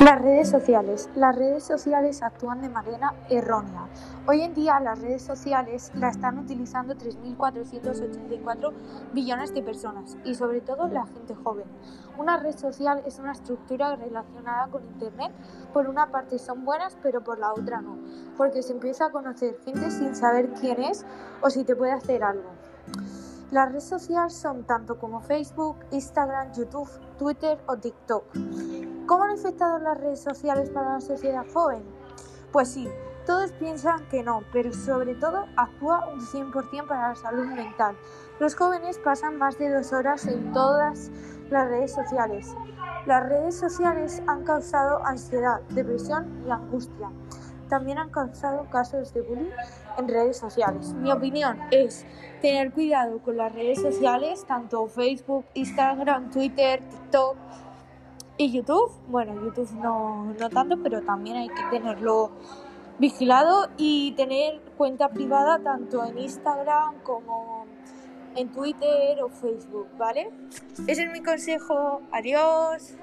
Las redes sociales. Las redes sociales actúan de manera errónea. Hoy en día las redes sociales la están utilizando 3.484 billones de personas y sobre todo la gente joven. Una red social es una estructura relacionada con Internet. Por una parte son buenas pero por la otra no, porque se empieza a conocer gente sin saber quién es o si te puede hacer algo. Las redes sociales son tanto como Facebook, Instagram, YouTube, Twitter o TikTok. ¿Cómo han afectado las redes sociales para la sociedad joven? Pues sí, todos piensan que no, pero sobre todo actúa un 100% para la salud mental. Los jóvenes pasan más de dos horas en todas las redes sociales. Las redes sociales han causado ansiedad, depresión y angustia. También han causado casos de bullying en redes sociales. Mi opinión es tener cuidado con las redes sociales, tanto Facebook, Instagram, Twitter, TikTok y YouTube, bueno, YouTube no, no tanto, pero también hay que tenerlo vigilado y tener cuenta privada tanto en Instagram como en Twitter o Facebook, ¿vale? Ese es mi consejo. Adiós.